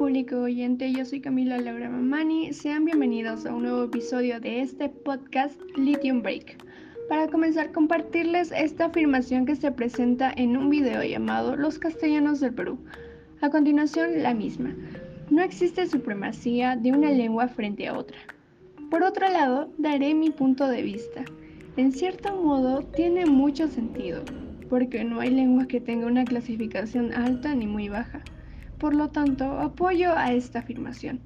oyente, yo soy Camila Laura Mamani. Sean bienvenidos a un nuevo episodio de este podcast Lithium Break. Para comenzar, compartirles esta afirmación que se presenta en un video llamado Los castellanos del Perú. A continuación, la misma. No existe supremacía de una lengua frente a otra. Por otro lado, daré mi punto de vista. En cierto modo, tiene mucho sentido, porque no hay lengua que tenga una clasificación alta ni muy baja. Por lo tanto, apoyo a esta afirmación.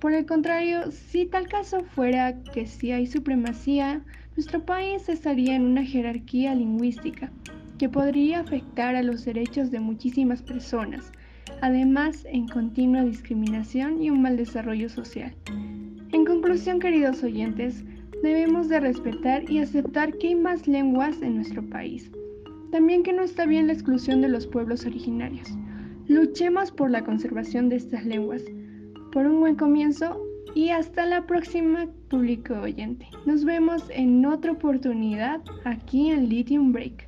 Por el contrario, si tal caso fuera que si hay supremacía, nuestro país estaría en una jerarquía lingüística que podría afectar a los derechos de muchísimas personas, además en continua discriminación y un mal desarrollo social. En conclusión, queridos oyentes, debemos de respetar y aceptar que hay más lenguas en nuestro país. También que no está bien la exclusión de los pueblos originarios. Luchemos por la conservación de estas lenguas. Por un buen comienzo y hasta la próxima, público oyente. Nos vemos en otra oportunidad aquí en Lithium Break.